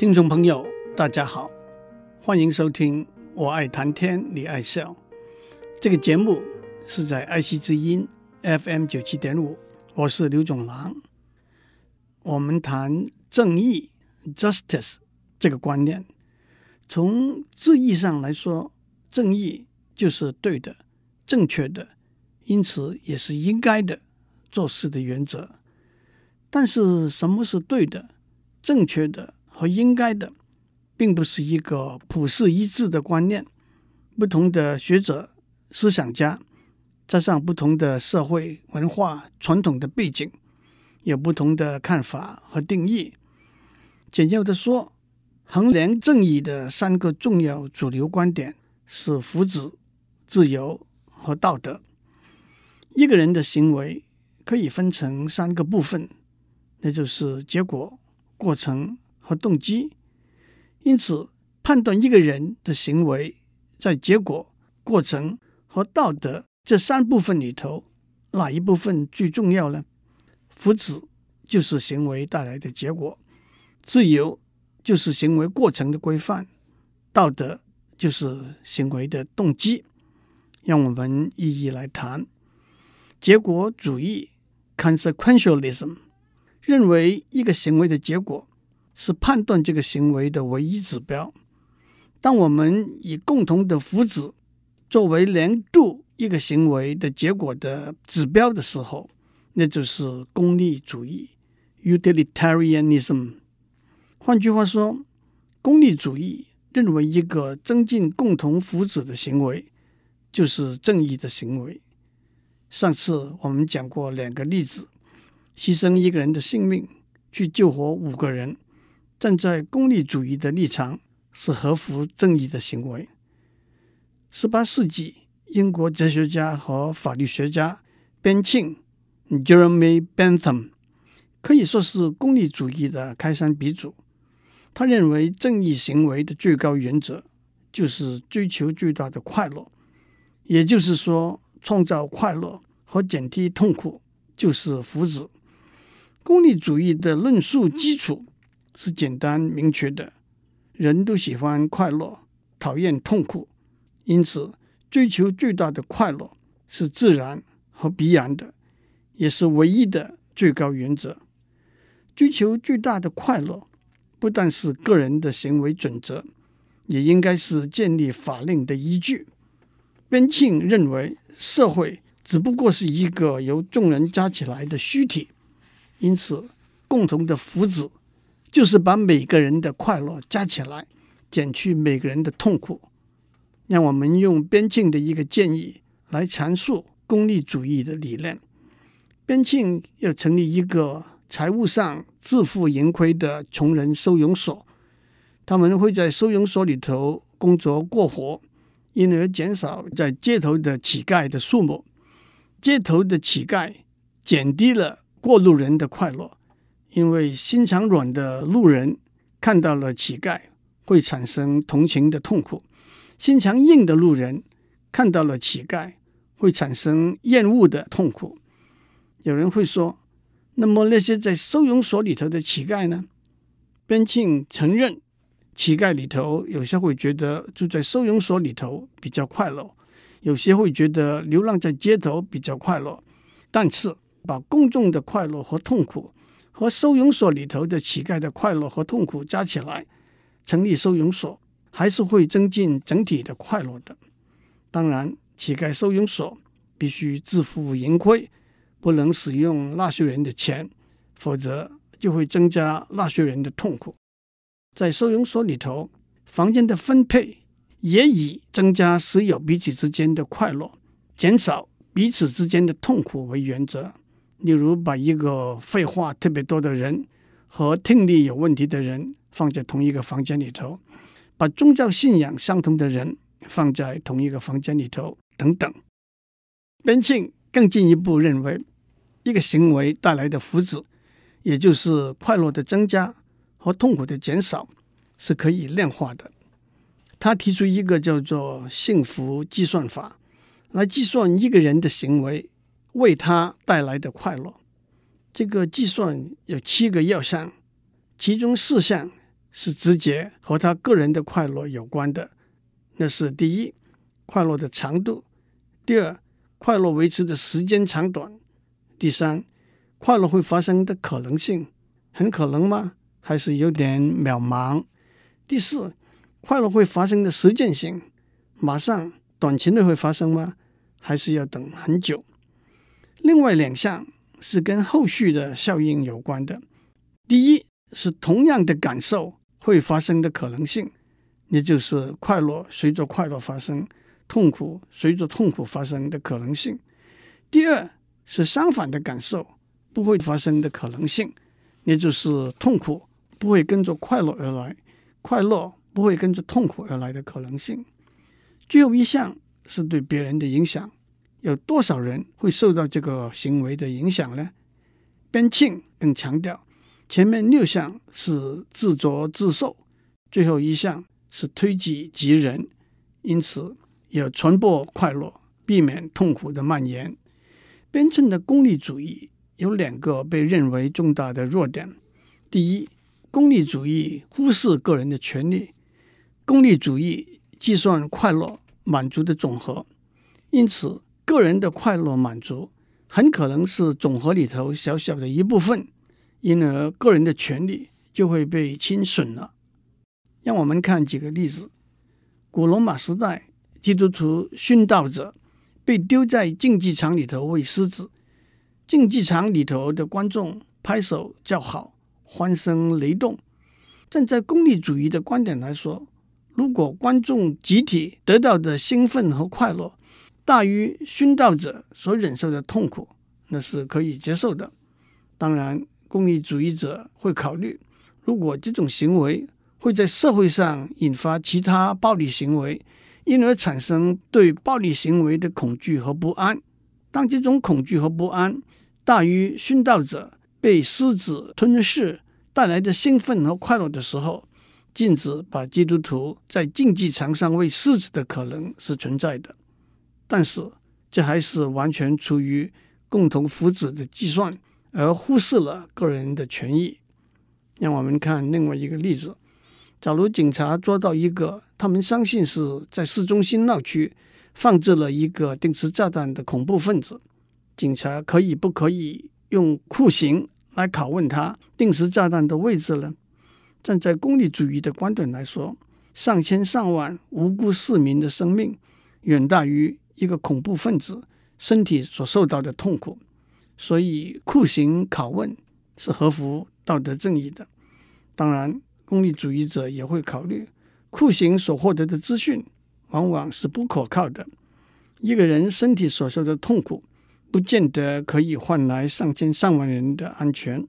听众朋友，大家好，欢迎收听《我爱谈天，你爱笑》这个节目，是在爱惜之音 FM 九七点五，我是刘总郎。我们谈正义 （justice） 这个观念，从字义上来说，正义就是对的、正确的，因此也是应该的做事的原则。但是，什么是对的、正确的？和应该的，并不是一个普世一致的观念。不同的学者、思想家，加上不同的社会文化传统的背景，有不同的看法和定义。简要的说，衡量正义的三个重要主流观点是福祉、自由和道德。一个人的行为可以分成三个部分，那就是结果、过程。和动机，因此判断一个人的行为在结果、过程和道德这三部分里头，哪一部分最重要呢？福祉就是行为带来的结果，自由就是行为过程的规范，道德就是行为的动机。让我们一一来谈。结果主义 （consequentialism） 认为一个行为的结果。是判断这个行为的唯一指标。当我们以共同的福祉作为量度一个行为的结果的指标的时候，那就是功利主义 （utilitarianism）。换句话说，功利主义认为一个增进共同福祉的行为就是正义的行为。上次我们讲过两个例子：牺牲一个人的性命去救活五个人。站在功利主义的立场是合乎正义的行为。十八世纪，英国哲学家和法律学家边沁 （Jeremy Bentham） 可以说是功利主义的开山鼻祖。他认为正义行为的最高原则就是追求最大的快乐，也就是说，创造快乐和减低痛苦就是福祉。功利主义的论述基础。是简单明确的，人都喜欢快乐，讨厌痛苦，因此追求最大的快乐是自然和必然的，也是唯一的最高原则。追求最大的快乐不但是个人的行为准则，也应该是建立法令的依据。边沁认为，社会只不过是一个由众人加起来的虚体，因此共同的福祉。就是把每个人的快乐加起来，减去每个人的痛苦。让我们用边沁的一个建议来阐述功利主义的理念。边沁要成立一个财务上自负盈亏的穷人收容所，他们会在收容所里头工作过活，因而减少在街头的乞丐的数目。街头的乞丐减低了过路人的快乐。因为心肠软的路人看到了乞丐，会产生同情的痛苦；心肠硬的路人看到了乞丐，会产生厌恶的痛苦。有人会说：“那么那些在收容所里头的乞丐呢？”边庆承认，乞丐里头有些会觉得住在收容所里头比较快乐，有些会觉得流浪在街头比较快乐。但是把公众的快乐和痛苦，和收容所里头的乞丐的快乐和痛苦加起来，成立收容所还是会增进整体的快乐的。当然，乞丐收容所必须自负盈亏，不能使用纳税人的钱，否则就会增加纳税人的痛苦。在收容所里头，房间的分配也以增加室友彼此之间的快乐，减少彼此之间的痛苦为原则。例如，把一个废话特别多的人和听力有问题的人放在同一个房间里头，把宗教信仰相同的人放在同一个房间里头，等等。边沁更进一步认为，一个行为带来的福祉，也就是快乐的增加和痛苦的减少，是可以量化的。他提出一个叫做“幸福计算法”，来计算一个人的行为。为他带来的快乐，这个计算有七个要项，其中四项是直接和他个人的快乐有关的。那是第一，快乐的长度；第二，快乐维持的时间长短；第三，快乐会发生的可能性，很可能吗？还是有点渺茫？第四，快乐会发生的实践性，马上、短期内会发生吗？还是要等很久？另外两项是跟后续的效应有关的。第一是同样的感受会发生的可能性。也就是快乐随着快乐发生，痛苦随着痛苦发生的可能性。第二是相反的感受不会发生的可能性，也就是痛苦不会跟着快乐而来，快乐不会跟着痛苦而来的可能性。最后一项是对别人的影响，有多少人会受到这个行为的影响呢？边沁更强调，前面六项是自作自受，最后一项。是推己及人，因此要传播快乐，避免痛苦的蔓延。边沁的功利主义有两个被认为重大的弱点：第一，功利主义忽视个人的权利；功利主义计算快乐满足的总和，因此个人的快乐满足很可能是总和里头小小的一部分，因而个人的权利就会被侵损了。让我们看几个例子。古罗马时代，基督徒殉道者被丢在竞技场里头喂狮子，竞技场里头的观众拍手叫好，欢声雷动。站在功利主义的观点来说，如果观众集体得到的兴奋和快乐大于殉道者所忍受的痛苦，那是可以接受的。当然，功利主义者会考虑，如果这种行为，会在社会上引发其他暴力行为，因而产生对暴力行为的恐惧和不安。当这种恐惧和不安大于殉道者被狮子吞噬带来的兴奋和快乐的时候，禁止把基督徒在竞技场上喂狮子的可能是存在的。但是，这还是完全出于共同福祉的计算，而忽视了个人的权益。让我们看另外一个例子。假如警察抓到一个他们相信是在市中心闹区放置了一个定时炸弹的恐怖分子，警察可以不可以用酷刑来拷问他定时炸弹的位置呢？站在功利主义的观点来说，上千上万无辜市民的生命远大于一个恐怖分子身体所受到的痛苦，所以酷刑拷问是合乎道德正义的。当然。功利主义者也会考虑，酷刑所获得的资讯往往是不可靠的。一个人身体所受的痛苦，不见得可以换来上千上万人的安全。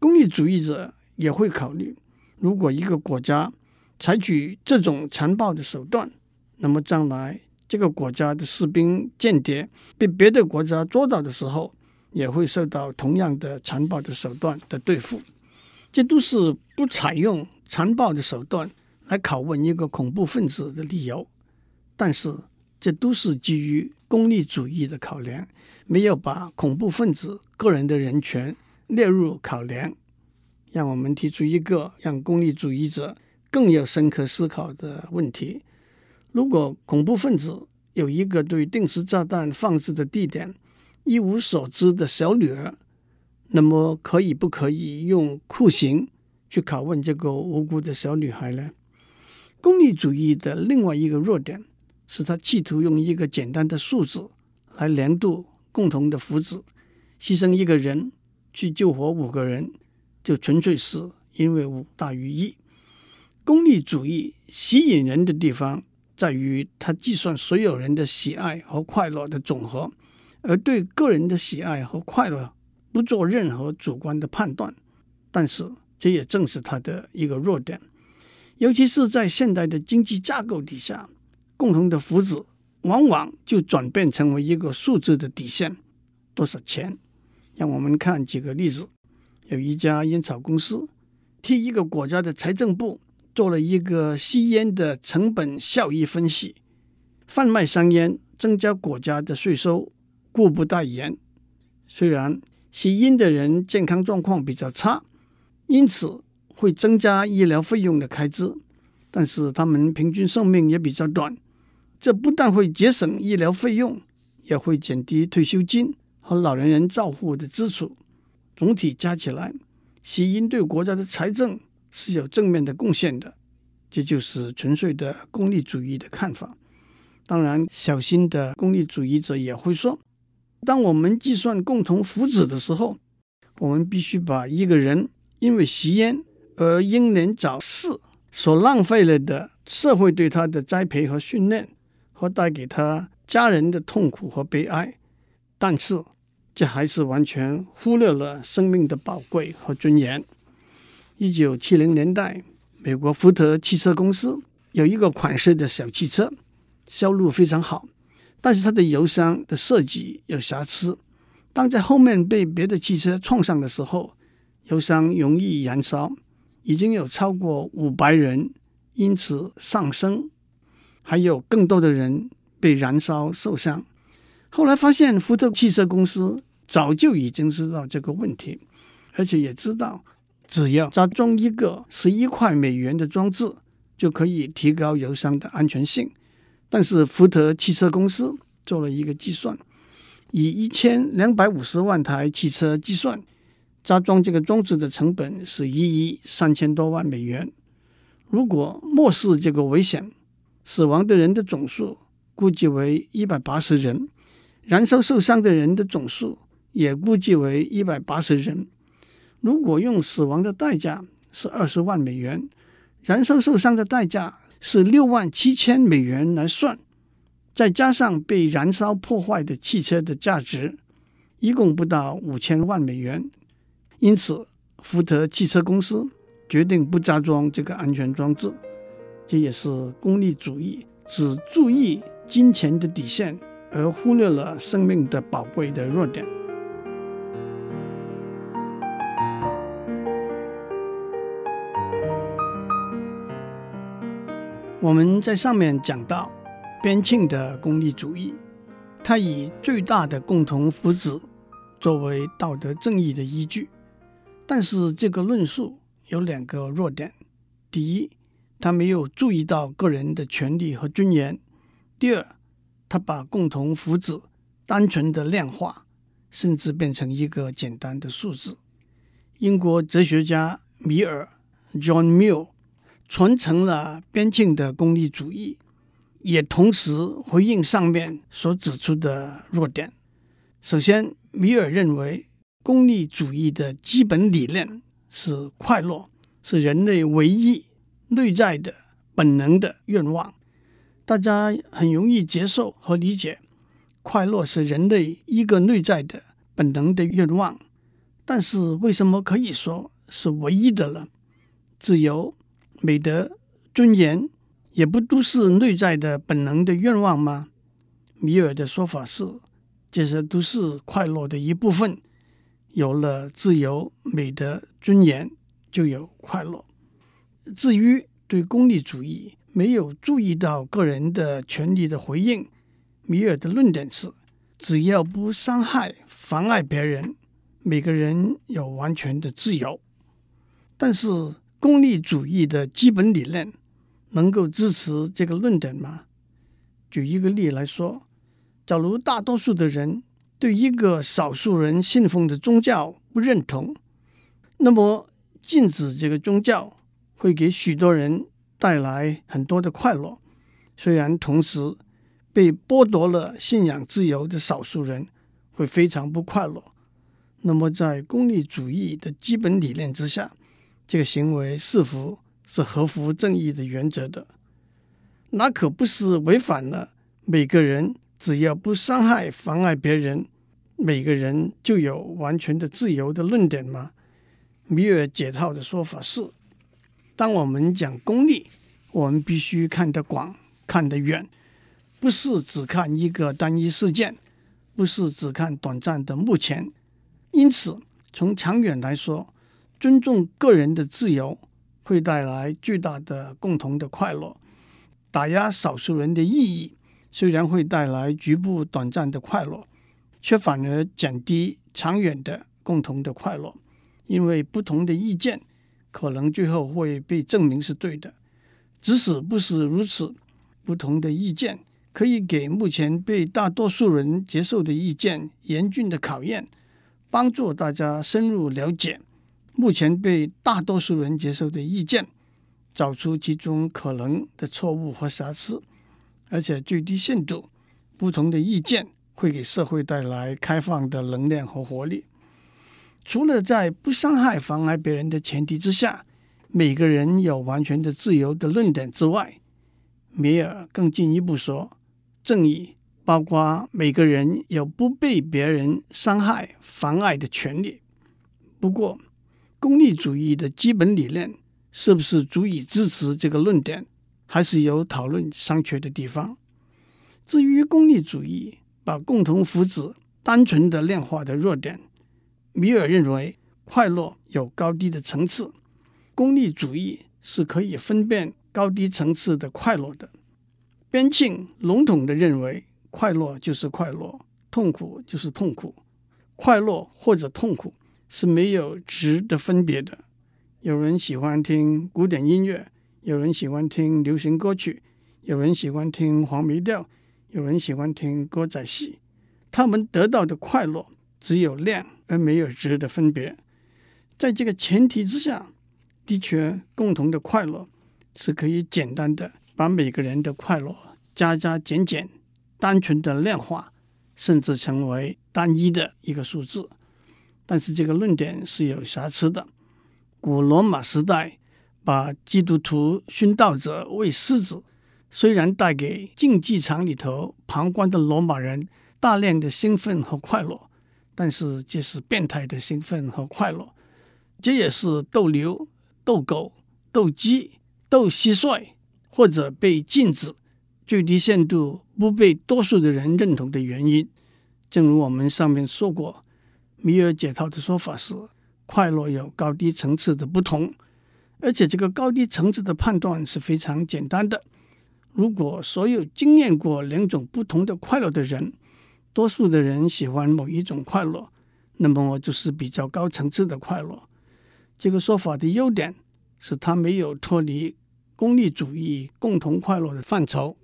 功利主义者也会考虑，如果一个国家采取这种残暴的手段，那么将来这个国家的士兵、间谍被别的国家捉到的时候，也会受到同样的残暴的手段的对付。这都是不采用残暴的手段来拷问一个恐怖分子的理由，但是这都是基于功利主义的考量，没有把恐怖分子个人的人权列入考量。让我们提出一个让功利主义者更有深刻思考的问题：如果恐怖分子有一个对定时炸弹放置的地点一无所知的小女儿，那么可以不可以用酷刑去拷问这个无辜的小女孩呢？功利主义的另外一个弱点是他企图用一个简单的数字来量度共同的福祉，牺牲一个人去救活五个人，就纯粹是因为五大于一。功利主义吸引人的地方在于他计算所有人的喜爱和快乐的总和，而对个人的喜爱和快乐。不做任何主观的判断，但是这也正是他的一个弱点，尤其是在现代的经济架构底下，共同的福祉往往就转变成为一个数字的底线，多少钱？让我们看几个例子。有一家烟草公司替一个国家的财政部做了一个吸烟的成本效益分析，贩卖香烟增加国家的税收，故不待言。虽然吸烟的人健康状况比较差，因此会增加医疗费用的开支，但是他们平均寿命也比较短。这不但会节省医疗费用，也会减低退休金和老年人照护的支出。总体加起来，吸烟对国家的财政是有正面的贡献的。这就是纯粹的功利主义的看法。当然，小心的功利主义者也会说，当我们计算共同福祉的时候，我们必须把一个人因为吸烟而英年早逝所浪费了的社会对他的栽培和训练，和带给他家人的痛苦和悲哀。但是，这还是完全忽略了生命的宝贵和尊严。一九七零年代，美国福特汽车公司有一个款式的小汽车，销路非常好，但是它的油箱的设计有瑕疵。当在后面被别的汽车撞上的时候，油箱容易燃烧，已经有超过五百人因此丧生，还有更多的人被燃烧受伤。后来发现，福特汽车公司早就已经知道这个问题，而且也知道。只要加装一个十一块美元的装置，就可以提高油箱的安全性。但是福特汽车公司做了一个计算，以一千两百五十万台汽车计算，加装这个装置的成本是一亿三千多万美元。如果漠视这个危险，死亡的人的总数估计为一百八十人，燃烧受伤的人的总数也估计为一百八十人。如果用死亡的代价是二十万美元，燃烧受伤的代价是六万七千美元来算，再加上被燃烧破坏的汽车的价值，一共不到五千万美元。因此，福特汽车公司决定不加装这个安全装置。这也是功利主义，只注意金钱的底线，而忽略了生命的宝贵的弱点。我们在上面讲到边沁的功利主义，它以最大的共同福祉作为道德正义的依据，但是这个论述有两个弱点：第一，他没有注意到个人的权利和尊严；第二，他把共同福祉单纯的量化，甚至变成一个简单的数字。英国哲学家米尔 （John Mill）。传承了边沁的功利主义，也同时回应上面所指出的弱点。首先，米尔认为功利主义的基本理念是快乐，是人类唯一内在的本能的愿望。大家很容易接受和理解，快乐是人类一个内在的本能的愿望。但是，为什么可以说是唯一的呢？自由。美德、尊严也不都是内在的本能的愿望吗？米尔的说法是，这些都是快乐的一部分。有了自由、美德、尊严，就有快乐。至于对功利主义没有注意到个人的权利的回应，米尔的论点是：只要不伤害、妨碍别人，每个人有完全的自由。但是，功利主义的基本理念能够支持这个论点吗？举一个例来说，假如大多数的人对一个少数人信奉的宗教不认同，那么禁止这个宗教会给许多人带来很多的快乐，虽然同时被剥夺了信仰自由的少数人会非常不快乐。那么在功利主义的基本理念之下，这个行为是否是合乎正义的原则的？那可不是违反了每个人只要不伤害、妨碍别人，每个人就有完全的自由的论点吗？米尔解套的说法是：当我们讲功利，我们必须看得广、看得远，不是只看一个单一事件，不是只看短暂的目前。因此，从长远来说，尊重个人的自由会带来巨大的共同的快乐，打压少数人的意义虽然会带来局部短暂的快乐，却反而减低长远的共同的快乐，因为不同的意见可能最后会被证明是对的。即使不是如此，不同的意见可以给目前被大多数人接受的意见严峻的考验，帮助大家深入了解目前被大多数人接受的意见，找出其中可能的错误和瑕疵，而且最低限度，不同的意见会给社会带来开放的能量和活力。除了在不伤害、妨碍别人的前提之下，每个人有完全的自由的论点之外，米尔更进一步说，正义包括每个人有不被别人伤害、妨碍的权利。不过，功利主义的基本理念。是不是足以支持这个论点，还是有讨论商榷的地方。至于功利主义把共同福祉单纯的量化的弱点，米尔认为快乐有高低的层次，功利主义是可以分辨高低层次的快乐的。边沁笼统地认为，快乐就是快乐，痛苦就是痛苦，快乐或者痛苦是没有质的分别的。有人喜欢听古典音乐，有人喜欢听流行歌曲，有人喜欢听黄梅调，有人喜欢听歌仔戏。他们得到的快乐只有量而没有质的分别。在这个前提之下，的确，共同的快乐是可以简单的把每个人的快乐加加减减，单纯的量化，甚至成为单一的一个数字。但是这个论点是有瑕疵的。古罗马时代，把基督徒殉道者为狮子，虽然带给竞技场里头旁观的罗马人大量的兴奋和快乐，但是这是变态的兴奋和快乐。这也是斗牛、斗狗、斗鸡、斗蟋蟀，或者被禁止、最低限度不被多数的人认同的原因。正如我们上面说过，米尔解套的说法是。快乐有高低层次的不同，而且这个高低层次的判断是非常简单的。如果所有经验过两种不同的快乐的人，多数的人喜欢某一种快乐，那么就是比较高层次的快乐。这个说法的优点是它没有脱离功利主义共同快乐的范畴，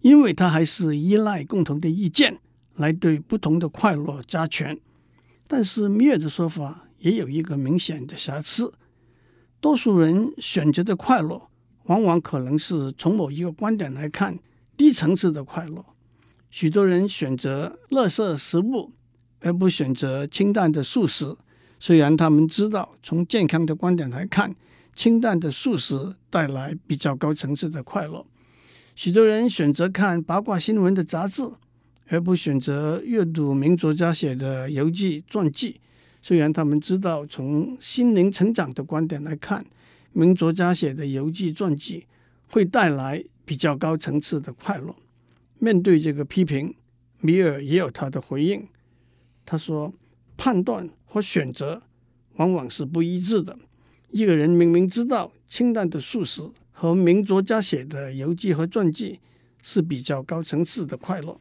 因为它还是依赖共同的意见来对不同的快乐加权。但是米尔的说法。也有一个明显的瑕疵，多数人选择的快乐，往往可能是从某一个观点来看低层次的快乐。许多人选择垃圾食物，而不选择清淡的素食，虽然他们知道从健康的观点来看，清淡的素食带来比较高层次的快乐。许多人选择看八卦新闻的杂志，而不选择阅读名作家写的游记传记。虽然他们知道，从心灵成长的观点来看，名作家写的游记传记会带来比较高层次的快乐。面对这个批评，米尔也有他的回应。他说：“判断和选择往往是不一致的。一个人明明知道清淡的素食和名作家写的游记和传记是比较高层次的快乐，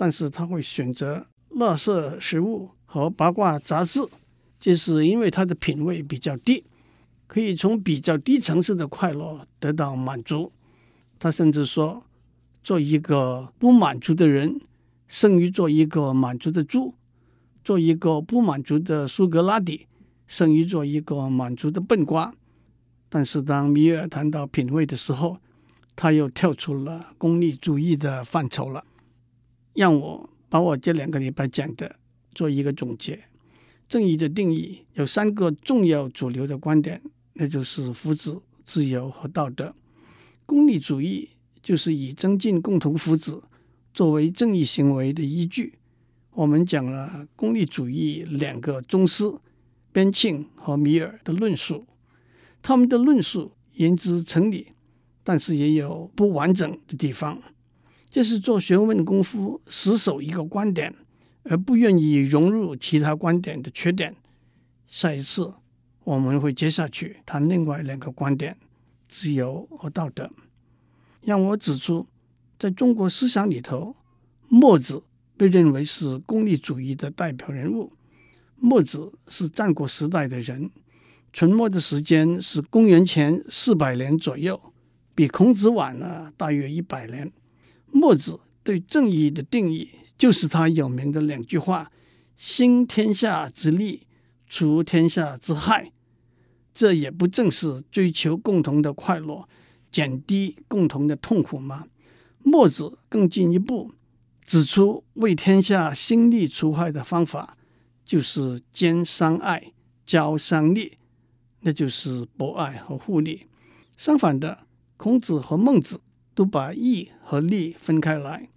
但是他会选择垃圾食物。”和八卦杂志，这是因为他的品味比较低，可以从比较低层次的快乐得到满足。他甚至说，做一个不满足的人，胜于做一个满足的猪；做一个不满足的苏格拉底，胜于做一个满足的笨瓜。但是当米尔谈到品味的时候，他又跳出了功利主义的范畴了。让我把我这两个礼拜讲的。做一个总结，正义的定义有三个重要主流的观点，那就是福祉、自由和道德。功利主义就是以增进共同福祉作为正义行为的依据。我们讲了功利主义两个宗师边沁和米尔的论述，他们的论述言之成理，但是也有不完整的地方。这是做学问功夫死守一个观点。而不愿意融入其他观点的缺点。下一次我们会接下去谈另外两个观点：自由和道德。让我指出，在中国思想里头，墨子被认为是功利主义的代表人物。墨子是战国时代的人，存墨的时间是公元前四百年左右，比孔子晚了大约一百年。墨子对正义的定义就是他有名的两句话：“兴天下之利，除天下之害。”这也不正是追求共同的快乐，减低共同的痛苦吗？墨子更进一步指出，为天下兴利除害的方法，就是兼商爱、交商利，那就是博爱和互利。相反的，孔子和孟子都把义和利分开来。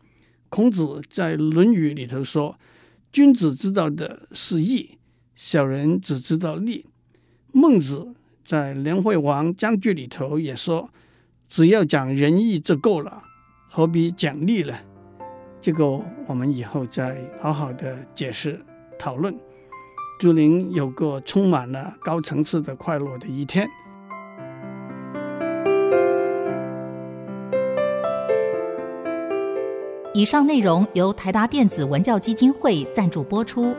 孔子在《论语》里头说：“君子知道的是义，小人只知道利。”孟子在《梁惠王将句》里头也说：“只要讲仁义就够了，何必讲利呢？”这个我们以后再好好的解释讨论。祝您有个充满了高层次的快乐的一天。以上内容由台达电子文教基金会赞助播出。